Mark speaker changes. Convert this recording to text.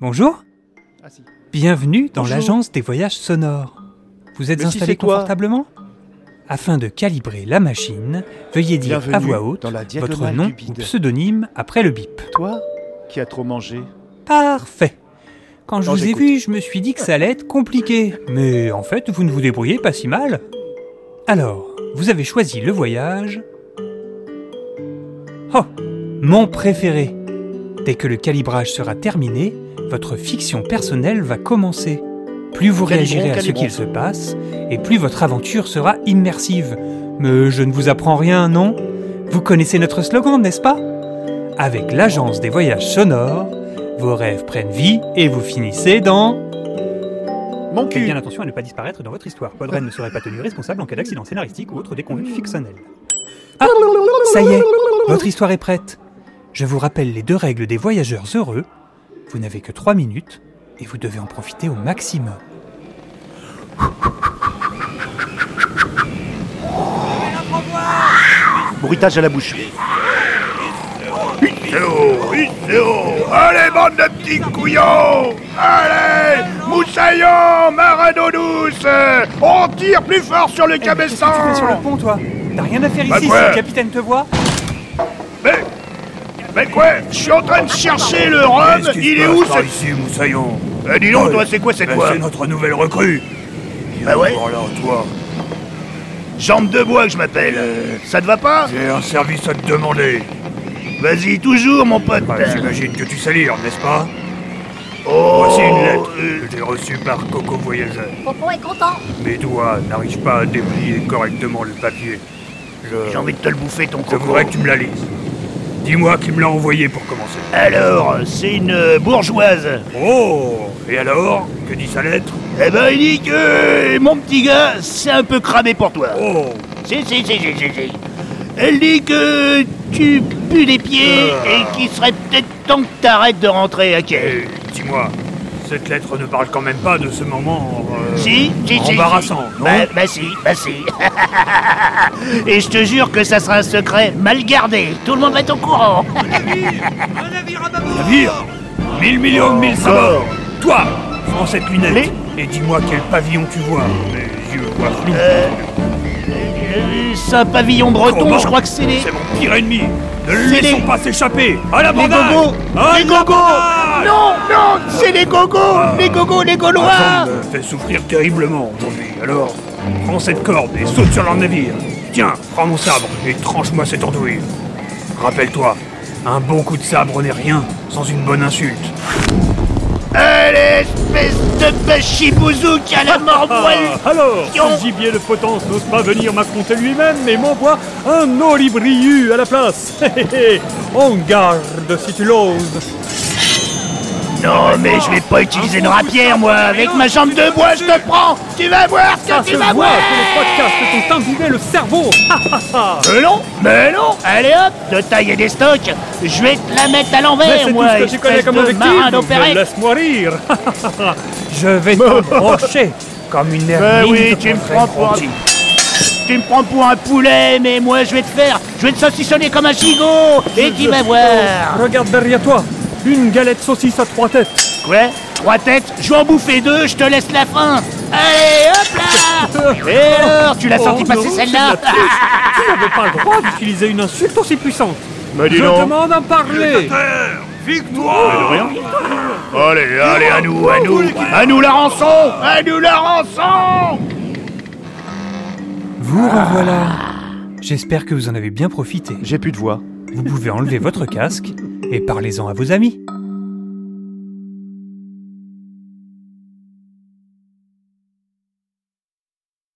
Speaker 1: Bonjour,
Speaker 2: Ah si.
Speaker 1: bienvenue dans l'agence des voyages sonores. Vous êtes
Speaker 2: Mais
Speaker 1: installé confortablement? Afin de calibrer la machine, veuillez dire à voix haute
Speaker 2: dans la
Speaker 1: votre nom ou pseudonyme après le bip.
Speaker 2: Toi qui as trop mangé.
Speaker 1: Parfait. Quand je
Speaker 2: Non,
Speaker 1: vous ai vu, je me suis dit que ça allait être compliqué. Mais en fait, vous ne vous débrouillez pas si mal. Alors, vous avez choisi le voyage. Oh, mon préféré. Dès que le calibrage sera terminé, votre fiction personnelle va commencer. Plus vous
Speaker 2: Calibrons,
Speaker 1: réagirez à ce qu'il se passe, et plus votre aventure sera immersive. Mais je ne vous apprends rien, non? Vous connaissez notre slogan, n'est-ce pas? Avec l'agence des voyages sonores, vos rêves prennent vie et vous finissez dans...
Speaker 2: Mon
Speaker 1: Faites bien attention à ne pas disparaître dans votre histoire. Podren ne serait pas tenu responsable en cas d'accident scénaristique ou autre déconvenue fictionnelle. Ah Ça y est, votre histoire est prête. Je vous rappelle les deux règles des voyageurs heureux. Vous n'avez que trois minutes et vous devez en profiter au maximum.
Speaker 2: Bruitage à la bouche.
Speaker 3: Théo Allez, bande de petits couillons Allez Moussaillon, marin d'eau douce On tire plus fort sur le cabestan
Speaker 1: Qu'est-ce que tu fais sur le pont, toi? T'as rien à faire
Speaker 3: Bah
Speaker 1: ici si le capitaine te voit
Speaker 3: Mais... Mais quoi Je suis en train de chercher le rhum, il est où ce...
Speaker 4: ici, Moussaillon?
Speaker 3: Eh, dis donc, toi, c'est quoi cette
Speaker 4: Ben,
Speaker 3: voix
Speaker 4: C'est notre nouvelle recrue
Speaker 3: Bah ouais,
Speaker 4: Voilà, toi,
Speaker 3: jambe de bois que je m'appelle. Ça te va pas?
Speaker 4: j'ai un service à te demander.
Speaker 3: Vas-y, toujours, mon pote.
Speaker 4: Bah, J'imagine que tu sais lire, n'est-ce pas?
Speaker 3: Oh
Speaker 4: Voici une lettre
Speaker 3: euh,
Speaker 4: que j'ai reçue par Coco Voyageur.
Speaker 5: Popo est content.
Speaker 4: Mes doigts n'arrivent pas à déplier correctement le papier. Je,
Speaker 3: J'ai envie de te le bouffer, ton
Speaker 4: je
Speaker 3: coco.
Speaker 4: voudrais que tu me la lises. Dis-moi qui me l'a envoyé pour commencer.
Speaker 3: Alors, c'est une euh, bourgeoise.
Speaker 4: Oh Et alors Que dit sa lettre?
Speaker 3: Eh ben, il dit que euh, mon petit gars, c'est un peu cramé pour toi.
Speaker 4: Oh
Speaker 3: Si, si, si, si, si, si. Elle dit que tu pues des pieds
Speaker 4: Ah.
Speaker 3: et qu'il serait peut-être temps que t'arrêtes de rentrer à quai.
Speaker 4: Et dis-moi, cette lettre ne parle quand même pas de ce moment... euh,
Speaker 3: Si, si, si.
Speaker 4: Embarrassant,
Speaker 3: si.
Speaker 4: non
Speaker 3: bah, bah si, bah si. et je te jure que ça sera un secret mal gardé. Tout le monde va être au courant.
Speaker 4: Navire Mille millions de mille sabords Toi Prends cette lunette
Speaker 3: Les-
Speaker 4: et dis-moi quel pavillon tu vois. Mes yeux voient flou.
Speaker 3: Euh, c'est un pavillon breton,
Speaker 4: Comment
Speaker 3: je crois que c'est les...
Speaker 4: C'est mon pire ennemi. Ne le laissons
Speaker 3: les-
Speaker 4: pas s'échapper. À la
Speaker 3: Les gogos.
Speaker 4: À
Speaker 3: Les
Speaker 4: la
Speaker 3: gogos Non, non, c'est les gogos. Les gogos, les gaulois.
Speaker 4: Jambe me fait souffrir terriblement aujourd'hui. Alors, prends cette corde et saute sur leur navire. Tiens, prends mon sabre et tranche-moi cette andouille. Rappelle-toi, un bon coup de sabre n'est rien sans une bonne insulte.
Speaker 3: Allez, espèce de bachibouzou qui a la mort poilue
Speaker 6: Alors, ce gibier de potence n'ose pas venir m'affronter lui-même, mais m'envoie un olibriu à la place. Hé, hé, hé. En garde si tu l'oses.
Speaker 3: Non, mais je vais pas utiliser une rapière, moi. Avec ma jambe de bois, je te prends. Tu vas voir ce
Speaker 6: Ça
Speaker 3: que
Speaker 6: se
Speaker 3: tu vas
Speaker 6: voit
Speaker 3: voir.
Speaker 6: que les podcasts t'ont imbibé le cerveau.
Speaker 3: Mais non, mais non Allez hop, de tailler des stocks. Je vais te la mettre à
Speaker 6: Mais
Speaker 3: l'envers,
Speaker 6: c'est tout
Speaker 3: moi
Speaker 6: ce que tu connais
Speaker 3: espèce
Speaker 6: comme
Speaker 3: de
Speaker 6: objectif.
Speaker 3: marin
Speaker 6: Mais
Speaker 3: d'opérette
Speaker 6: Laisse-moi rire.
Speaker 1: Je vais te brocher comme une
Speaker 3: Bah
Speaker 1: hermine
Speaker 3: oui, tu me prends pour un... Tu me prends pour un poulet, mais moi je vais te faire... Je vais te saucissonner comme un gigot. Et tu vas voir.
Speaker 6: Regarde derrière toi. Une galette saucisse à trois têtes.
Speaker 3: Quoi? Trois têtes? Je vais en bouffer deux, je te laisse la fin Allez, hop là Et alors, tu l'as senti
Speaker 6: Oh
Speaker 3: passer celle-là?
Speaker 6: Tu n'avais pas le droit d'utiliser une insulte aussi puissante.
Speaker 3: Mais
Speaker 6: Je demande à parler.
Speaker 4: Victoire
Speaker 3: Allez, allez, à nous, à nous À nous la rançon À nous la rançon
Speaker 1: Vous revoilà. J'espère que vous en avez bien profité.
Speaker 2: J'ai plus de voix.
Speaker 1: Vous pouvez enlever votre casque et parlez-en à vos amis.